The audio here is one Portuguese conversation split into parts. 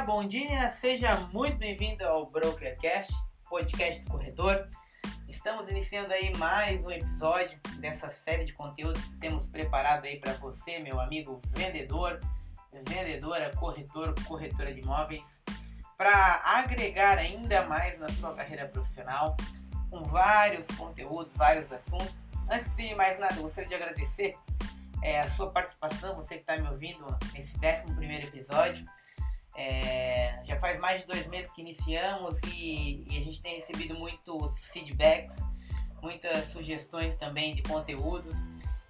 bom dia, seja muito bem-vindo ao Brokercast, podcast do corretor. Estamos iniciando aí mais um episódio dessa série de conteúdos que temos preparado aí para você, meu amigo vendedor, vendedora, corretor, corretora de imóveis, para agregar ainda mais na sua carreira profissional, com vários conteúdos, vários assuntos. Antes de mais nada, gostaria de agradecer é, a sua participação, você que está me ouvindo nesse 11 episódio. É, já faz mais de dois meses que iniciamos e, e, a gente tem recebido muitos feedbacks, muitas sugestões também de conteúdos.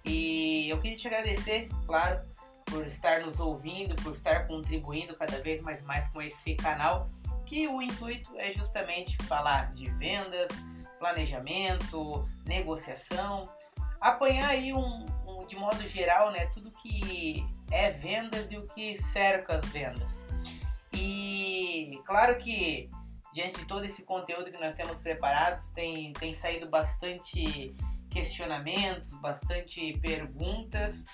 E eu queria te agradecer, claro, por estar nos ouvindo, por estar contribuindo cada vez mais, mais com esse canal, que o intuito é justamente falar de vendas, planejamento, negociação, apanhar aí um, um de modo geral, né, tudo que é vendas e o que cerca as vendas. Claro que diante de todo esse conteúdo que nós temos preparados, tem, tem saído bastante questionamentos, bastante perguntas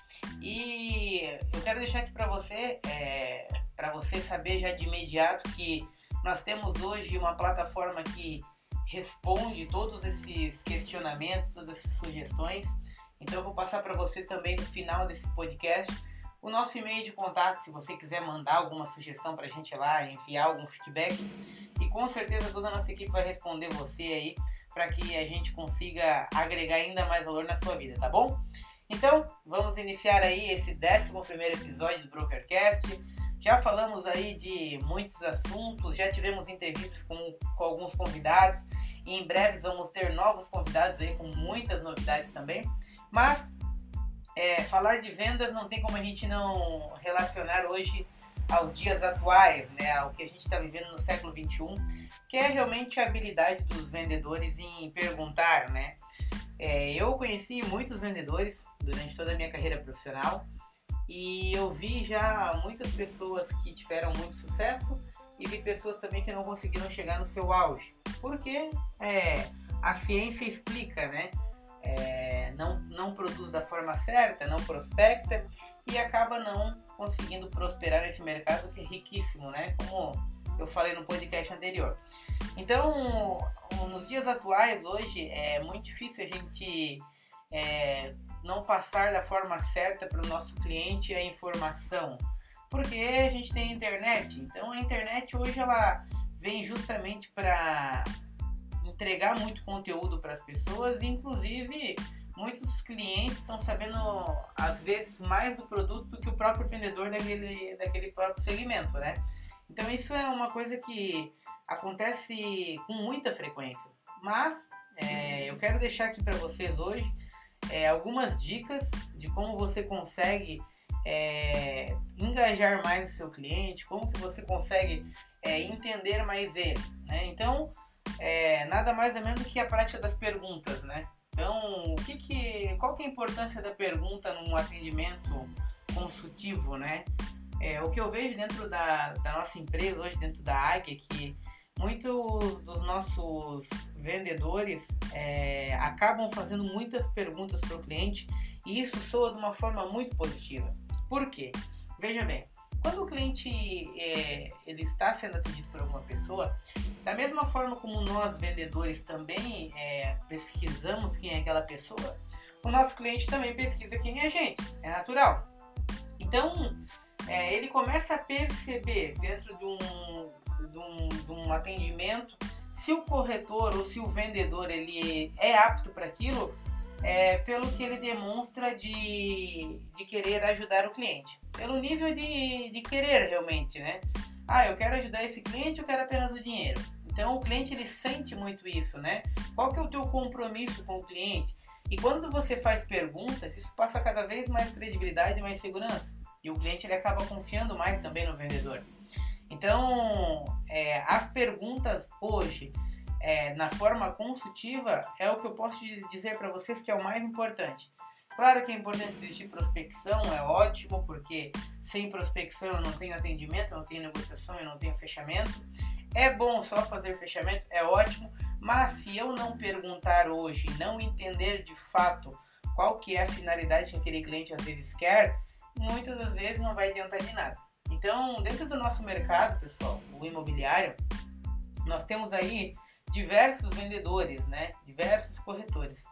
e eu quero deixar aqui para você, é, para você saber já de imediato que nós temos hoje uma plataforma que responde todos esses questionamentos, todas essas sugestões. Então eu vou passar para você também no final desse podcast o nosso e-mail de contato, se você quiser mandar alguma sugestão para a gente lá, enviar algum feedback. E com certeza toda a nossa equipe vai responder você aí para que a gente consiga agregar ainda mais valor na sua vida, tá bom? Então, vamos iniciar aí esse 11 episódio do Brokercast. Já falamos aí de muitos assuntos, já tivemos entrevistas com, com alguns convidados e em breve vamos ter novos convidados aí com muitas novidades também. Mas é, falar de vendas não tem como a gente não relacionar hoje aos dias atuais, né, ao que a gente está vivendo no século 21, que é realmente a habilidade dos vendedores em perguntar, né? É, eu conheci muitos vendedores durante toda a minha carreira profissional e eu vi já muitas pessoas que tiveram muito sucesso e vi pessoas também que não conseguiram chegar no seu auge, porque é, a ciência explica, né? É, não, não produz da forma certa, não prospecta e acaba não conseguindo prosperar nesse mercado que é riquíssimo, né? Como eu falei no podcast anterior. Então, nos dias atuais, hoje, é muito difícil a gente é, não passar da forma certa para o nosso cliente a informação, porque a gente tem internet. Então, a internet hoje ela vem justamente para entregar muito conteúdo para as pessoas e inclusive muitos clientes estão sabendo às vezes mais do produto do que o próprio vendedor daquele, daquele próprio segmento, né? Então isso é uma coisa que acontece com muita frequência. Mas é, eu quero deixar aqui para vocês hoje é, algumas dicas de como você consegue é, engajar mais o seu cliente, como que você consegue é, entender mais ele. Né? Então é nada mais ou menos do que a prática das perguntas, né? Então, o que que, qual que é a importância da pergunta num atendimento consultivo, né? É, o que eu vejo dentro da, da nossa empresa, hoje dentro da Águia, é que muitos dos nossos vendedores é, acabam fazendo muitas perguntas para o cliente e isso soa de uma forma muito positiva. Por quê? Veja bem, quando o cliente é, ele está sendo atendido por alguma pessoa, da mesma forma como nós vendedores também é, pesquisamos quem é aquela pessoa, o nosso cliente também pesquisa quem é a gente, é natural. Então é, ele começa a perceber dentro de um, de um, de um atendimento se o corretor ou se o vendedor ele é apto para aquilo é, pelo que ele demonstra de, de querer ajudar o cliente. Pelo nível de, de querer realmente, né? Ah, eu quero ajudar esse cliente, eu quero apenas o dinheiro. Então o cliente ele sente muito isso, né? Qual que é o teu compromisso com o cliente? E quando você faz perguntas, isso passa cada vez mais credibilidade e mais segurança. E o cliente ele acaba confiando mais também no vendedor. Então, é, as perguntas hoje é, na forma consultiva é o que eu posso dizer para vocês que é o mais importante. Claro que é importante existir prospecção, é ótimo, porque sem prospecção eu não tenho atendimento, eu não tenho negociação, eu não tenho fechamento. É bom só fazer fechamento, é ótimo, mas se eu não perguntar hoje, não entender de fato qual que é a finalidade que aquele cliente às vezes quer, muitas das vezes não vai adiantar de nada. Então, dentro do nosso mercado, pessoal, o imobiliário, nós temos aí diversos vendedores, né? Diversos corretores.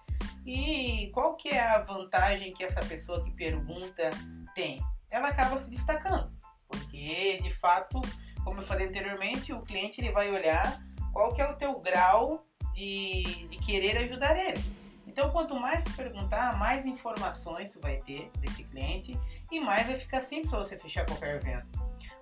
E qual que é a vantagem que essa pessoa que pergunta tem? Ela acaba se destacando, porque de fato, como eu falei anteriormente, o cliente ele vai olhar qual que é o teu grau de, de querer ajudar ele. Então, quanto mais tu perguntar, mais informações tu vai ter desse cliente e mais vai ficar simples você fechar qualquer venda.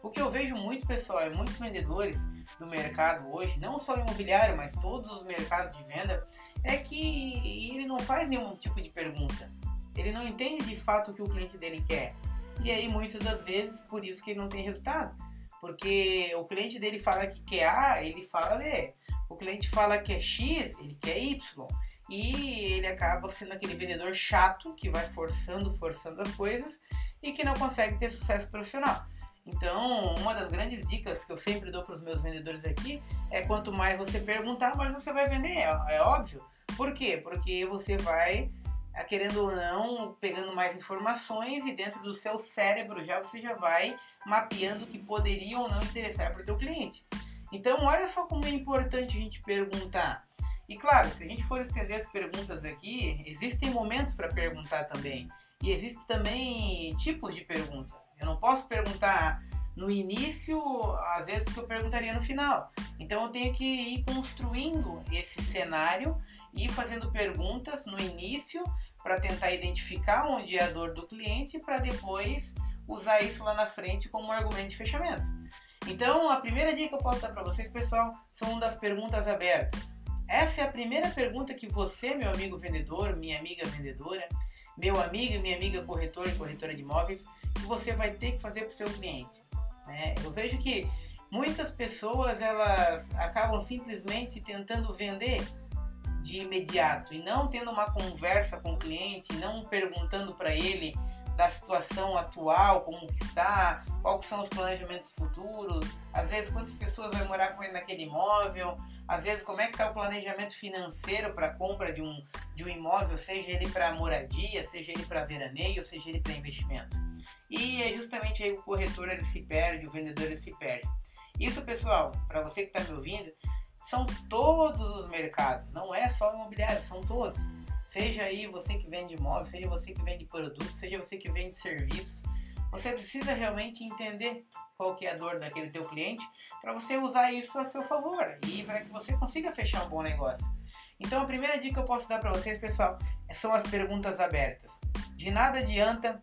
O que eu vejo muito, pessoal, é muitos vendedores do mercado hoje, não só imobiliário, mas todos os mercados de venda, é que ele não faz nenhum tipo de pergunta. Ele não entende de fato o que o cliente dele quer. E aí, muitas das vezes, por isso que ele não tem resultado. Porque o cliente dele fala que quer A, ele fala B. O cliente fala que é X, ele quer Y. E ele acaba sendo aquele vendedor chato que vai forçando, forçando as coisas e que não consegue ter sucesso profissional. Então, uma das grandes dicas que eu sempre dou para os meus vendedores aqui é quanto mais você perguntar, mais você vai vender. É, é óbvio. Por quê? Porque você vai, ah, querendo ou não, pegando mais informações e dentro do seu cérebro já você já vai mapeando o que poderia ou não interessar para o teu cliente. Então, olha só como é importante a gente perguntar. E claro, se a gente for estender as perguntas aqui, existem momentos para perguntar também. E existem também tipos de perguntas. Eu não posso perguntar no início, às vezes, que eu perguntaria no final. Então eu tenho que ir construindo esse cenário e fazendo perguntas no início para tentar identificar onde é a dor do cliente para depois usar isso lá na frente como um argumento de fechamento. Então, a primeira dica que eu posso dar para vocês, pessoal, são das perguntas abertas. Essa é a primeira pergunta que você, meu amigo vendedor, minha amiga vendedora, meu amigo e minha amiga corretor e corretora de imóveis, que você vai ter que fazer para o seu cliente. Né? Eu vejo que muitas pessoas elas acabam simplesmente tentando vender de imediato e não tendo uma conversa com o cliente, não perguntando para ele da situação atual, como está, quais são os planejamentos futuros, às vezes quantas pessoas vai morar com ele naquele imóvel, às vezes como é que está o planejamento financeiro para a compra de um, de um imóvel, seja ele para moradia, seja ele para veraneio, seja ele para investimento. E é justamente aí o corretor ele se perde, o vendedor ele se perde. Isso, pessoal, para você que está me ouvindo, são todos os mercados, não é só imobiliário, são todos. Seja aí você que vende imóvel, seja você que vende produtos, seja você que vende serviços, você precisa realmente entender qual que é a dor daquele teu cliente para você usar isso a seu favor e para que você consiga fechar um bom negócio. Então a primeira dica que eu posso dar para vocês, pessoal, são as perguntas abertas. De nada adianta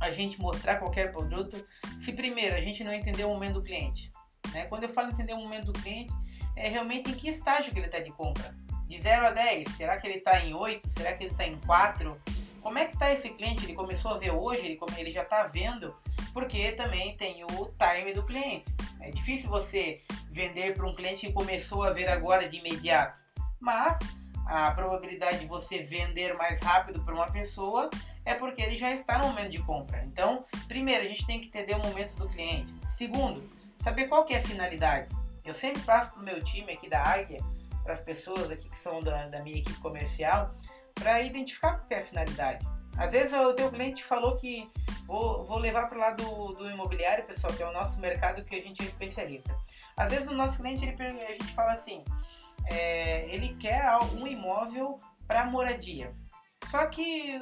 a gente mostrar qualquer produto se primeiro a gente não entender o momento do cliente. Né? Quando eu falo entender o momento do cliente, é realmente em que estágio que ele está de compra de 0 a 10, será que ele está em 8? Será que ele está em 4? Como é que está esse cliente? Ele começou a ver hoje? Ele, ele já está vendo? Porque também tem o time do cliente. É difícil você vender para um cliente que começou a ver agora de imediato. Mas a probabilidade de você vender mais rápido para uma pessoa é porque ele já está no momento de compra. Então, primeiro, a gente tem que entender o momento do cliente. Segundo, saber qual que é a finalidade. Eu sempre passo para o meu time aqui da Águia para as pessoas aqui que são da, da minha equipe comercial para identificar qual é a finalidade. Às vezes o teu cliente falou que vou, vou levar para o lado do, do, imobiliário, pessoal, que é o nosso mercado que a gente é especialista. Às vezes o nosso cliente, ele, a gente fala assim, é, ele quer um imóvel para moradia. Só que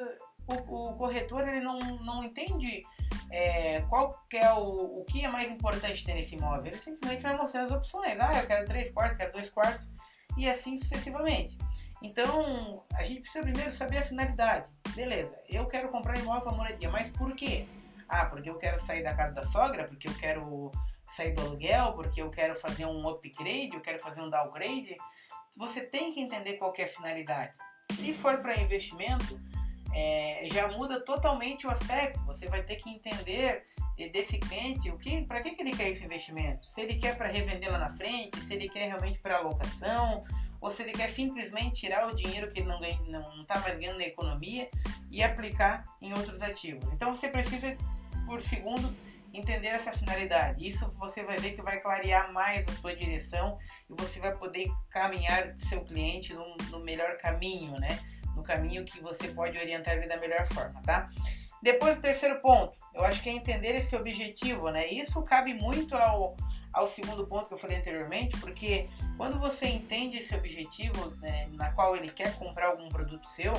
o, o, corretor ele não, não entende é, qual é o, o que é mais importante ter nesse imóvel. Ele simplesmente vai mostrando as opções. Ah, eu quero três quartos, quero dois quartos e assim sucessivamente. Então, a gente precisa primeiro saber a finalidade. Beleza, eu quero comprar imóvel para moradia, mas por quê? Ah, porque eu quero sair da casa da sogra, porque eu quero sair do aluguel, porque eu quero fazer um upgrade, eu quero fazer um downgrade. Você tem que entender qual é a finalidade. Se for para investimento, é, já muda totalmente o aspecto. Você vai ter que entender desse cliente, o que, para que, que ele quer esse investimento? Se ele quer para revender lá na frente, se ele quer realmente para alocação, ou se ele quer simplesmente tirar o dinheiro que ele não está não, tá mais ganhando na economia e aplicar em outros ativos. Então você precisa, por segundo, entender essa finalidade. Isso você vai ver que vai clarear mais a sua direção e você vai poder caminhar seu cliente no, no melhor caminho, né? No caminho que você pode orientar ele da melhor forma, tá? Depois, o terceiro ponto, eu acho que é entender esse objetivo, né? Isso cabe muito ao, ao segundo ponto que eu falei anteriormente, porque quando você entende esse objetivo, né, na qual ele quer comprar algum produto seu,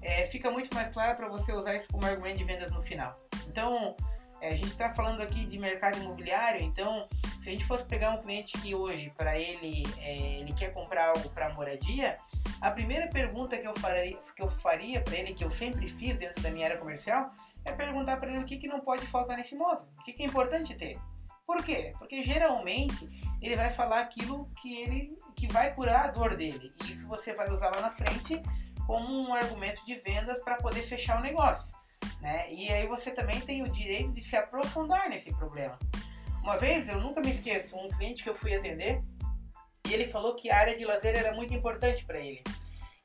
é, fica muito mais claro para você usar isso como argumento de vendas no final. Então, a gente está falando aqui de mercado imobiliário, então se a gente fosse pegar um cliente que hoje, para ele, é, ele quer comprar algo para moradia, a primeira pergunta que eu faria, que eu faria para ele, que eu sempre fiz dentro da minha área comercial, é perguntar para ele o que, que não pode faltar nesse imóvel, o que, que é importante ter. Por quê? Porque geralmente ele vai falar aquilo que ele que vai curar a dor dele. E isso você vai usar lá na frente como um argumento de vendas para poder fechar o negócio. Né? E aí você também tem o direito de se aprofundar nesse problema. Uma vez, eu nunca me esqueço, um cliente que eu fui atender e ele falou que a área de lazer era muito importante para ele.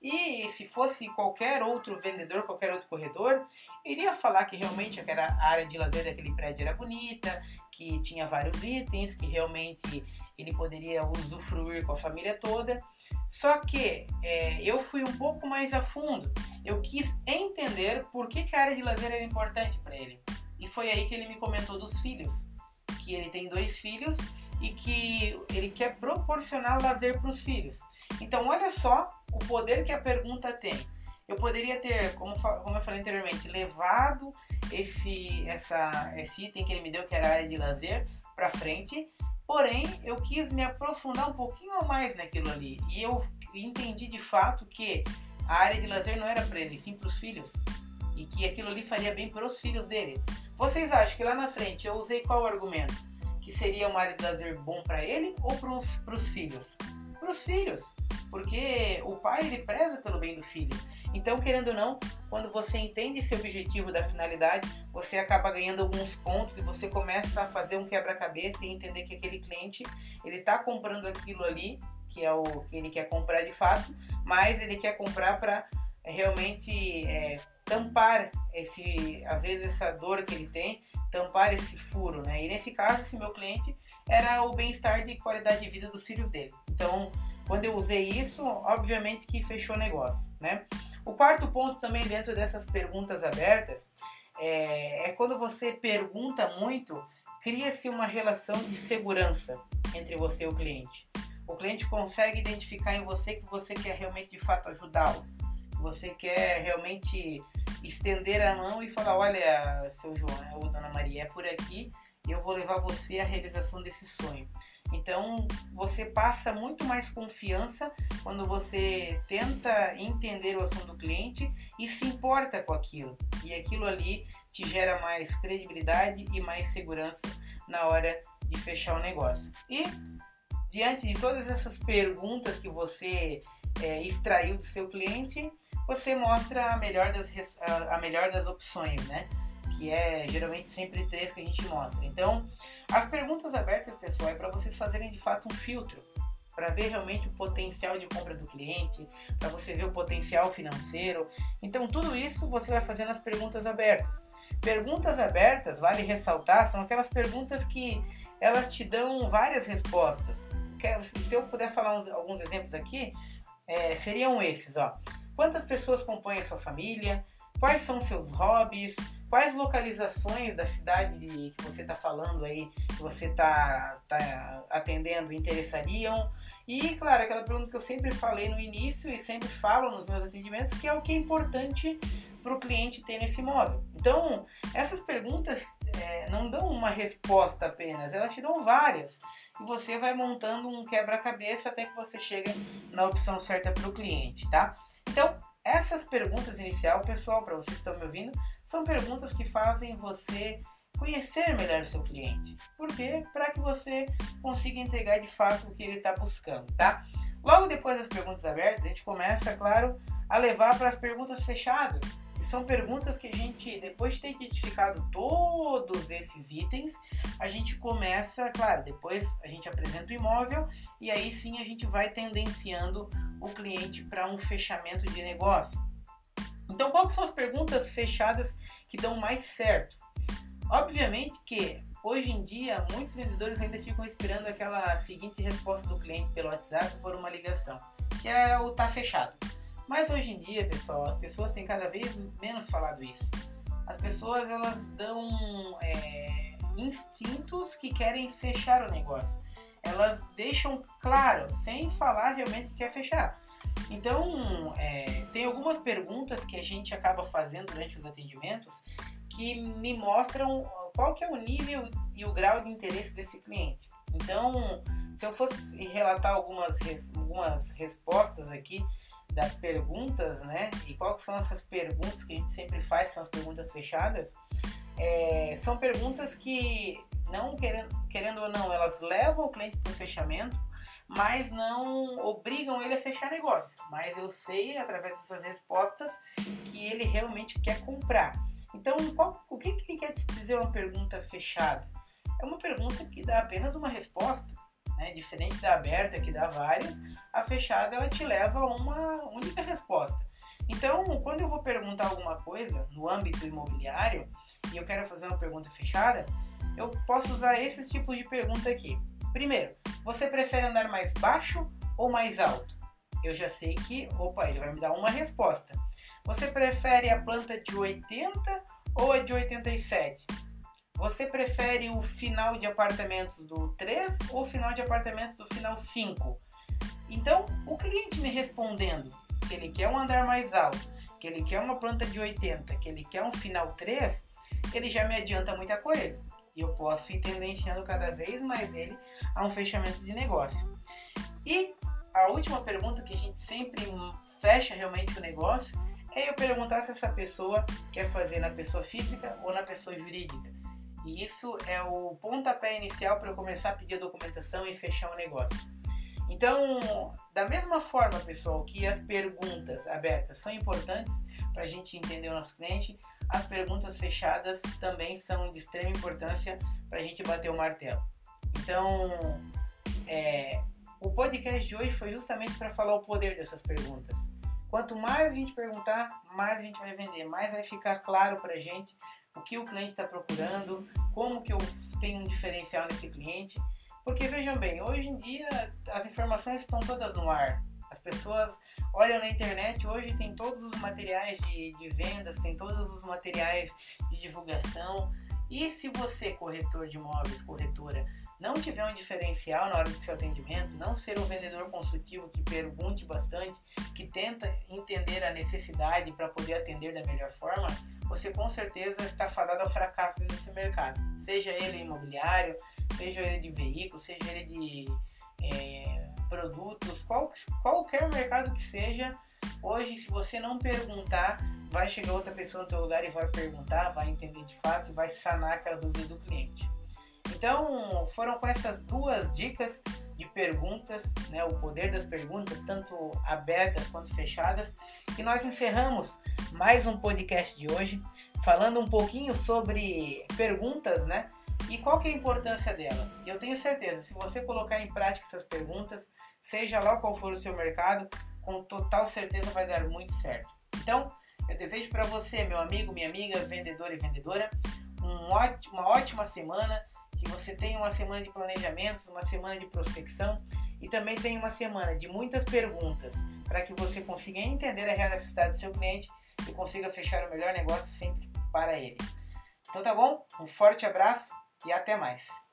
E se fosse qualquer outro vendedor, qualquer outro corredor, iria falar que realmente aquela área de lazer daquele prédio era bonita, que tinha vários itens, que realmente ele poderia usufruir com a família toda. Só que é, eu fui um pouco mais a fundo. Eu quis entender por que, que a área de lazer era importante para ele. E foi aí que ele me comentou dos filhos. Que ele tem dois filhos e que ele quer proporcionar lazer para os filhos. Então, olha só o poder que a pergunta tem. Eu poderia ter, como, como eu falei anteriormente, levado esse, essa, esse item que ele me deu, que era a área de lazer, para frente, porém eu quis me aprofundar um pouquinho mais naquilo ali. E eu entendi de fato que a área de lazer não era para ele, sim para os filhos. E que aquilo ali faria bem para os filhos dele. Vocês acham que lá na frente eu usei qual argumento? Que seria uma área de lazer bom para ele ou para os filhos? Para os filhos porque o pai ele preza pelo bem do filho. Então, querendo ou não, quando você entende esse objetivo da finalidade, você acaba ganhando alguns pontos e você começa a fazer um quebra-cabeça e entender que aquele cliente ele está comprando aquilo ali que é o que ele quer comprar de fato, mas ele quer comprar para realmente é, tampar esse, às vezes essa dor que ele tem, tampar esse furo, né? E nesse caso, esse meu cliente era o bem-estar e qualidade de vida dos filhos dele. Então, quando eu usei isso, obviamente que fechou o negócio, né? O quarto ponto também dentro dessas perguntas abertas é, é quando você pergunta muito, cria-se uma relação de segurança entre você e o cliente. O cliente consegue identificar em você que você quer realmente de fato ajudá-lo. Você quer realmente estender a mão e falar, olha, seu João ou Dona Maria, é por aqui eu vou levar você à realização desse sonho. Então você passa muito mais confiança quando você tenta entender o assunto do cliente e se importa com aquilo. E aquilo ali te gera mais credibilidade e mais segurança na hora de fechar o negócio. E diante de todas essas perguntas que você é, extraiu do seu cliente, você mostra a melhor das, a melhor das opções, né? Que é geralmente sempre três que a gente mostra. Então, as perguntas abertas, pessoal, é para vocês fazerem de fato um filtro para ver realmente o potencial de compra do cliente, para você ver o potencial financeiro. Então, tudo isso você vai fazer nas perguntas abertas. Perguntas abertas, vale ressaltar, são aquelas perguntas que elas te dão várias respostas. Se eu puder falar uns, alguns exemplos aqui, é, seriam esses, ó. Quantas pessoas compõem a sua família? Quais são seus hobbies? Quais localizações da cidade que você está falando aí, que você está tá atendendo, interessariam. E, claro, aquela pergunta que eu sempre falei no início e sempre falo nos meus atendimentos, que é o que é importante para o cliente ter nesse imóvel. Então, essas perguntas é, não dão uma resposta apenas, elas te dão várias. E você vai montando um quebra-cabeça até que você chega na opção certa para o cliente, tá? Então, essas perguntas inicial, pessoal, para vocês que estão me ouvindo, são perguntas que fazem você conhecer melhor o seu cliente. Por quê? Para que você consiga entregar de fato o que ele está buscando, tá? Logo depois das perguntas abertas, a gente começa, claro, a levar para as perguntas fechadas, são perguntas que a gente, depois de ter identificado todos esses itens, a gente começa, claro, depois a gente apresenta o imóvel e aí sim a gente vai tendenciando o cliente para um fechamento de negócio. Então, quais são as perguntas fechadas que dão mais certo? Obviamente que hoje em dia muitos vendedores ainda ficam esperando aquela seguinte resposta do cliente pelo WhatsApp por uma ligação, que é o tá fechado. Mas hoje em dia, pessoal, as pessoas têm cada vez menos falado isso. as pessoas elas dão é, instintos que querem fechar o negócio. Elas deixam claro, sem falar realmente que quer fechar. Então, é, tem algumas perguntas que a gente acaba fazendo durante os atendimentos que me mostram qual que é o nível e o grau de interesse desse cliente. Então, se eu fosse relatar algumas, algumas respostas aqui das perguntas, né? E quais são essas perguntas que a gente sempre faz, são as perguntas fechadas, é, são perguntas que, não querendo, querendo ou não, elas levam o cliente para o fechamento, mas não obrigam ele a fechar negócio. Mas eu sei, através dessas respostas, que ele realmente quer comprar. Então, qual, o que, que quer dizer uma pergunta fechada? É uma pergunta que dá apenas uma resposta. Né? Diferente da aberta, que dá várias, a fechada ela te leva a uma única resposta. Então, quando eu vou perguntar alguma coisa no âmbito imobiliário e eu quero fazer uma pergunta fechada, eu posso usar esses tipos de pergunta aqui. Primeiro, você prefere andar mais baixo ou mais alto? Eu já sei que, opa, ele vai me dar uma resposta. Você prefere a planta de 80 ou a de 87? Você prefere o final de apartamentos do 3 ou o final de apartamentos do final 5? Então, o cliente me respondendo que ele quer um andar mais alto, que ele quer uma planta de 80, que ele quer um final 3, ele já me adianta muita coisa e eu posso ir tendenciando cada vez mais ele a um fechamento de negócio. E a última pergunta que a gente sempre fecha realmente o negócio é eu perguntar se essa pessoa quer fazer na pessoa física ou na pessoa jurídica. E isso é o pontapé inicial para eu começar a pedir a documentação e fechar o negócio. Então, da mesma forma, pessoal, que as perguntas abertas são importantes para a gente entender o nosso cliente, as perguntas fechadas também são de extrema importância para a gente bater o martelo. Então, é, o podcast de hoje foi justamente para falar o poder dessas perguntas. Quanto mais a gente perguntar, mais a gente vai vender, mais vai ficar claro para a gente o que o cliente está procurando, como que eu tenho um diferencial nesse cliente. Porque vejam bem, hoje em dia as informações estão todas no ar. As pessoas olham na internet, hoje tem todos os materiais de, de vendas, tem todos os materiais de divulgação. E se você, corretor de imóveis, corretora, não tiver um diferencial na hora do seu atendimento, não ser um vendedor consultivo que pergunte bastante, que tenta entender a necessidade para poder atender da melhor forma, você com certeza está fadado ao fracasso nesse mercado. Seja ele imobiliário, seja ele de veículo, seja ele de é, produtos, qual, qualquer mercado que seja, hoje se você não perguntar, vai chegar outra pessoa no teu lugar e vai perguntar, vai entender de fato e vai sanar aquela dúvida do cliente. Então, foram com essas duas dicas de perguntas, né, o poder das perguntas, tanto abertas quanto fechadas, que nós encerramos mais um podcast de hoje, falando um pouquinho sobre perguntas, né? E qual que é a importância delas? Eu tenho certeza, se você colocar em prática essas perguntas, seja lá qual for o seu mercado, com total certeza vai dar muito certo. Então, eu desejo para você, meu amigo, minha amiga, vendedor e vendedora, um ótimo, uma ótima semana que você tenha uma semana de planejamentos, uma semana de prospecção e também tenha uma semana de muitas perguntas para que você consiga entender a real necessidade do seu cliente e consiga fechar o melhor negócio sempre para ele. Então tá bom? Um forte abraço e até mais.